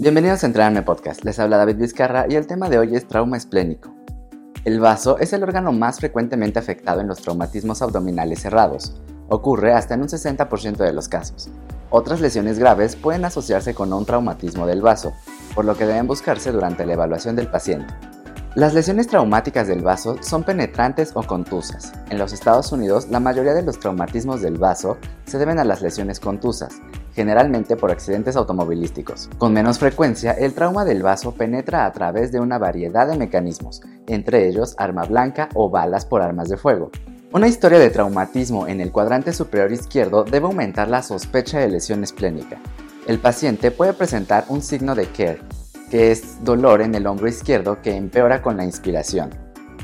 Bienvenidos a Entrenarme Podcast, les habla David Vizcarra y el tema de hoy es trauma esplénico. El vaso es el órgano más frecuentemente afectado en los traumatismos abdominales cerrados. Ocurre hasta en un 60% de los casos. Otras lesiones graves pueden asociarse con un traumatismo del vaso, por lo que deben buscarse durante la evaluación del paciente. Las lesiones traumáticas del vaso son penetrantes o contusas. En los Estados Unidos, la mayoría de los traumatismos del vaso se deben a las lesiones contusas, generalmente por accidentes automovilísticos. Con menos frecuencia, el trauma del vaso penetra a través de una variedad de mecanismos, entre ellos arma blanca o balas por armas de fuego. Una historia de traumatismo en el cuadrante superior izquierdo debe aumentar la sospecha de lesión esplénica. El paciente puede presentar un signo de CARE, que es dolor en el hombro izquierdo que empeora con la inspiración.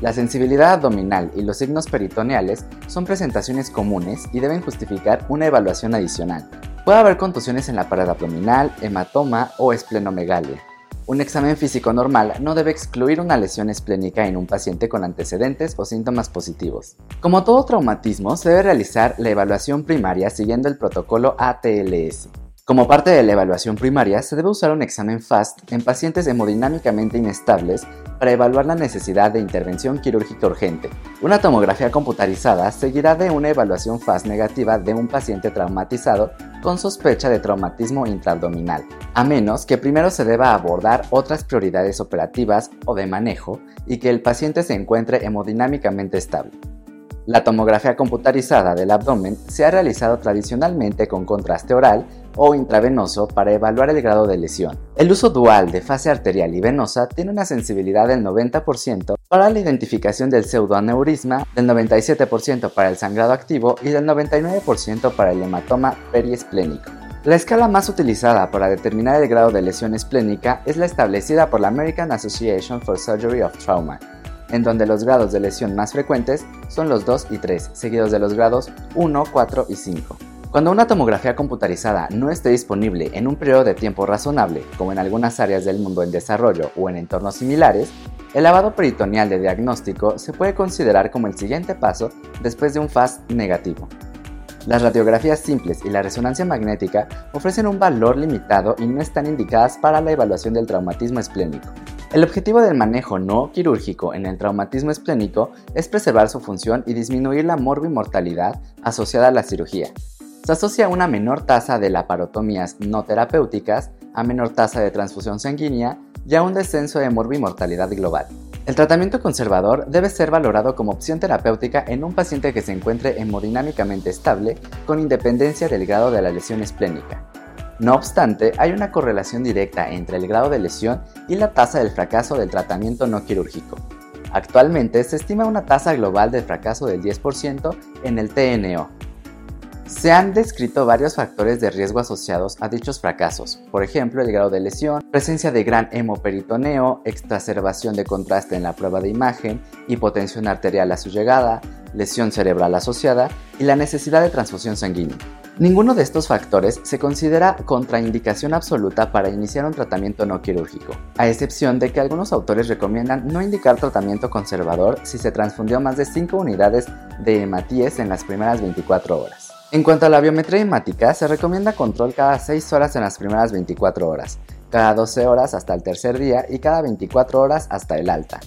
La sensibilidad abdominal y los signos peritoneales son presentaciones comunes y deben justificar una evaluación adicional. Puede haber contusiones en la pared abdominal, hematoma o esplenomegalia. Un examen físico normal no debe excluir una lesión esplénica en un paciente con antecedentes o síntomas positivos. Como todo traumatismo, se debe realizar la evaluación primaria siguiendo el protocolo ATLS. Como parte de la evaluación primaria, se debe usar un examen FAST en pacientes hemodinámicamente inestables para evaluar la necesidad de intervención quirúrgica urgente. Una tomografía computarizada seguirá de una evaluación FAST negativa de un paciente traumatizado con sospecha de traumatismo intraabdominal, a menos que primero se deba abordar otras prioridades operativas o de manejo y que el paciente se encuentre hemodinámicamente estable. La tomografía computarizada del abdomen se ha realizado tradicionalmente con contraste oral o intravenoso para evaluar el grado de lesión. El uso dual de fase arterial y venosa tiene una sensibilidad del 90% para la identificación del pseudoaneurisma, del 97% para el sangrado activo y del 99% para el hematoma periesplénico. La escala más utilizada para determinar el grado de lesión esplénica es la establecida por la American Association for Surgery of Trauma, en donde los grados de lesión más frecuentes son los 2 y 3, seguidos de los grados 1, 4 y 5. Cuando una tomografía computarizada no esté disponible en un periodo de tiempo razonable, como en algunas áreas del mundo en desarrollo o en entornos similares, el lavado peritoneal de diagnóstico se puede considerar como el siguiente paso después de un FAST negativo. Las radiografías simples y la resonancia magnética ofrecen un valor limitado y no están indicadas para la evaluación del traumatismo esplénico. El objetivo del manejo no quirúrgico en el traumatismo esplénico es preservar su función y disminuir la morbimortalidad asociada a la cirugía. Se asocia una menor tasa de laparotomías no terapéuticas, a menor tasa de transfusión sanguínea y a un descenso de morbimortalidad global. El tratamiento conservador debe ser valorado como opción terapéutica en un paciente que se encuentre hemodinámicamente estable con independencia del grado de la lesión esplénica. No obstante, hay una correlación directa entre el grado de lesión y la tasa del fracaso del tratamiento no quirúrgico. Actualmente se estima una tasa global de fracaso del 10% en el TNO. Se han descrito varios factores de riesgo asociados a dichos fracasos, por ejemplo el grado de lesión, presencia de gran hemoperitoneo, exacerbación de contraste en la prueba de imagen, hipotensión arterial a su llegada, lesión cerebral asociada y la necesidad de transfusión sanguínea. Ninguno de estos factores se considera contraindicación absoluta para iniciar un tratamiento no quirúrgico, a excepción de que algunos autores recomiendan no indicar tratamiento conservador si se transfundió más de 5 unidades de hematíes en las primeras 24 horas. En cuanto a la biometría hemática, se recomienda control cada 6 horas en las primeras 24 horas, cada 12 horas hasta el tercer día y cada 24 horas hasta el alta.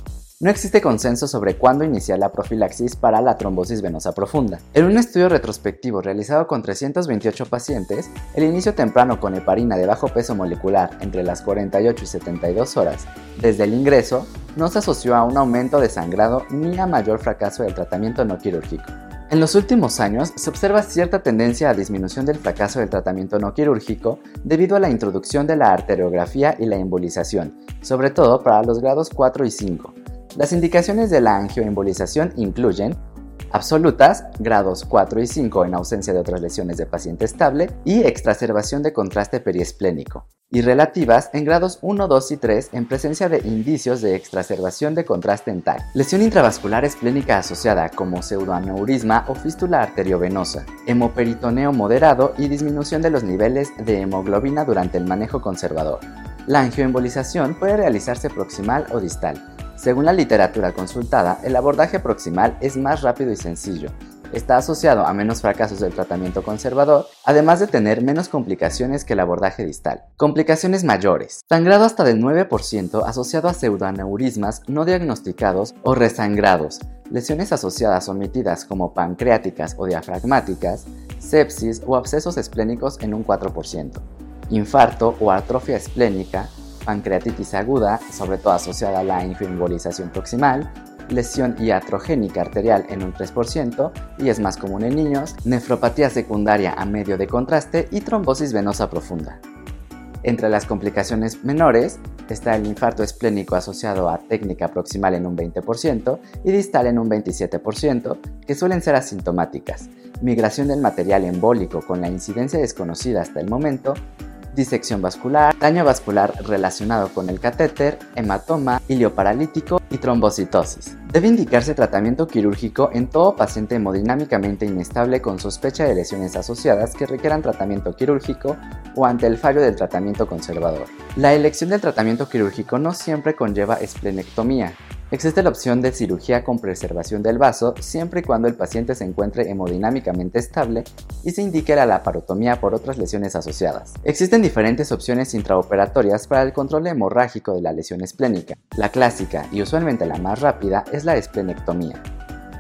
No existe consenso sobre cuándo iniciar la profilaxis para la trombosis venosa profunda. En un estudio retrospectivo realizado con 328 pacientes, el inicio temprano con heparina de bajo peso molecular entre las 48 y 72 horas desde el ingreso no se asoció a un aumento de sangrado ni a mayor fracaso del tratamiento no quirúrgico. En los últimos años se observa cierta tendencia a disminución del fracaso del tratamiento no quirúrgico debido a la introducción de la arteriografía y la embolización, sobre todo para los grados 4 y 5, las indicaciones de la angioembolización incluyen absolutas, grados 4 y 5 en ausencia de otras lesiones de paciente estable, y exacerbación de contraste periesplénico, y relativas en grados 1, 2 y 3 en presencia de indicios de exacerbación de contraste en TAC. Lesión intravascular esplénica asociada como pseudoaneurisma o fístula arteriovenosa, hemoperitoneo moderado y disminución de los niveles de hemoglobina durante el manejo conservador. La angioembolización puede realizarse proximal o distal, según la literatura consultada, el abordaje proximal es más rápido y sencillo, Está asociado a menos fracasos del tratamiento conservador, además de tener menos complicaciones que el abordaje distal. Complicaciones mayores. Sangrado hasta del 9% asociado a pseudoaneurismas no diagnosticados o resangrados, lesiones asociadas omitidas como pancreáticas o diafragmáticas, sepsis o abscesos esplénicos en un 4%, infarto o atrofia esplénica, pancreatitis aguda, sobre todo asociada a la inferimbolización proximal, lesión iatrogénica arterial en un 3% y es más común en niños, nefropatía secundaria a medio de contraste y trombosis venosa profunda. Entre las complicaciones menores está el infarto esplénico asociado a técnica proximal en un 20% y distal en un 27%, que suelen ser asintomáticas, migración del material embólico con la incidencia desconocida hasta el momento disección vascular, daño vascular relacionado con el catéter, hematoma, ilioparalítico y trombocitosis. Debe indicarse tratamiento quirúrgico en todo paciente hemodinámicamente inestable con sospecha de lesiones asociadas que requieran tratamiento quirúrgico o ante el fallo del tratamiento conservador. La elección del tratamiento quirúrgico no siempre conlleva esplenectomía, Existe la opción de cirugía con preservación del vaso siempre y cuando el paciente se encuentre hemodinámicamente estable y se indique la laparotomía por otras lesiones asociadas. Existen diferentes opciones intraoperatorias para el control hemorrágico de la lesión esplénica. La clásica y usualmente la más rápida es la esplenectomía.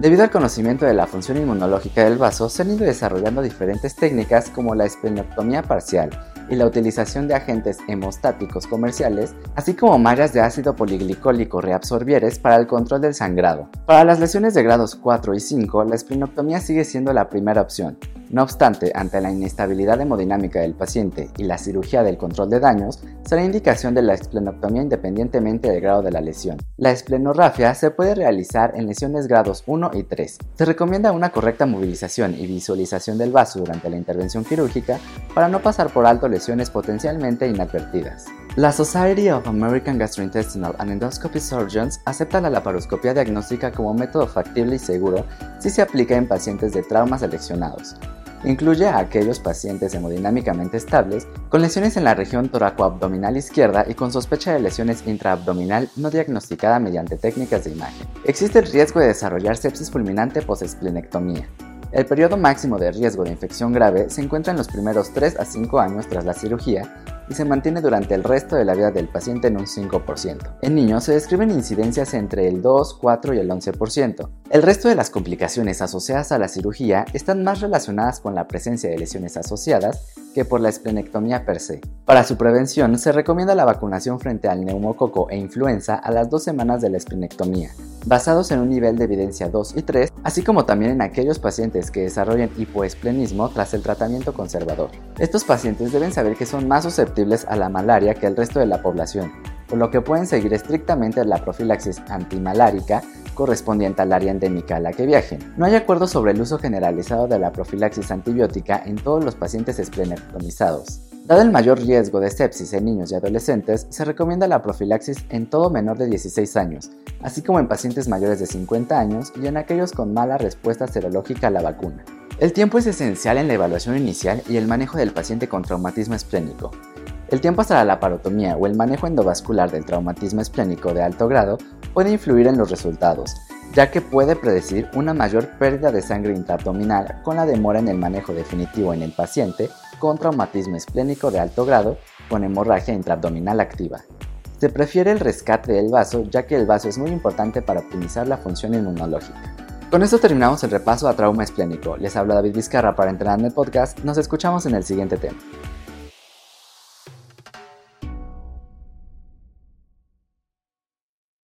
Debido al conocimiento de la función inmunológica del vaso, se han ido desarrollando diferentes técnicas como la esplenectomía parcial, y la utilización de agentes hemostáticos comerciales, así como mallas de ácido poliglicólico reabsorbieres para el control del sangrado. Para las lesiones de grados 4 y 5, la esplenectomía sigue siendo la primera opción, no obstante, ante la inestabilidad hemodinámica del paciente y la cirugía del control de daños, será indicación de la esplenectomía independientemente del grado de la lesión. La esplenorrafia se puede realizar en lesiones grados 1 y 3. Se recomienda una correcta movilización y visualización del vaso durante la intervención quirúrgica para no pasar por alto lesiones potencialmente inadvertidas. La Society of American Gastrointestinal and Endoscopy Surgeons acepta la laparoscopia diagnóstica como método factible y seguro si se aplica en pacientes de traumas seleccionados. Incluye a aquellos pacientes hemodinámicamente estables con lesiones en la región toracoabdominal izquierda y con sospecha de lesiones intraabdominal no diagnosticada mediante técnicas de imagen. Existe el riesgo de desarrollar sepsis fulminante post-esplenectomía. El periodo máximo de riesgo de infección grave se encuentra en los primeros 3 a 5 años tras la cirugía y se mantiene durante el resto de la vida del paciente en un 5%. En niños se describen incidencias entre el 2, 4 y el 11%. El resto de las complicaciones asociadas a la cirugía están más relacionadas con la presencia de lesiones asociadas que por la esplenectomía per se. Para su prevención se recomienda la vacunación frente al neumococo e influenza a las dos semanas de la esplenectomía, basados en un nivel de evidencia 2 y 3, así como también en aquellos pacientes que desarrollen hipoesplenismo tras el tratamiento conservador. Estos pacientes deben saber que son más susceptibles a la malaria que el resto de la población, por lo que pueden seguir estrictamente la profilaxis antimalárica correspondiente al área endémica a la que viajen. No hay acuerdo sobre el uso generalizado de la profilaxis antibiótica en todos los pacientes esplenectomizados. Dado el mayor riesgo de sepsis en niños y adolescentes, se recomienda la profilaxis en todo menor de 16 años, así como en pacientes mayores de 50 años y en aquellos con mala respuesta serológica a la vacuna. El tiempo es esencial en la evaluación inicial y el manejo del paciente con traumatismo esplénico. El tiempo hasta la laparotomía o el manejo endovascular del traumatismo esplénico de alto grado puede influir en los resultados, ya que puede predecir una mayor pérdida de sangre intraabdominal con la demora en el manejo definitivo en el paciente con traumatismo esplénico de alto grado con hemorragia intraabdominal activa. Se prefiere el rescate del vaso ya que el vaso es muy importante para optimizar la función inmunológica. Con esto terminamos el repaso a trauma esplénico. Les habla David Vizcarra para Entrenando el Podcast. Nos escuchamos en el siguiente tema.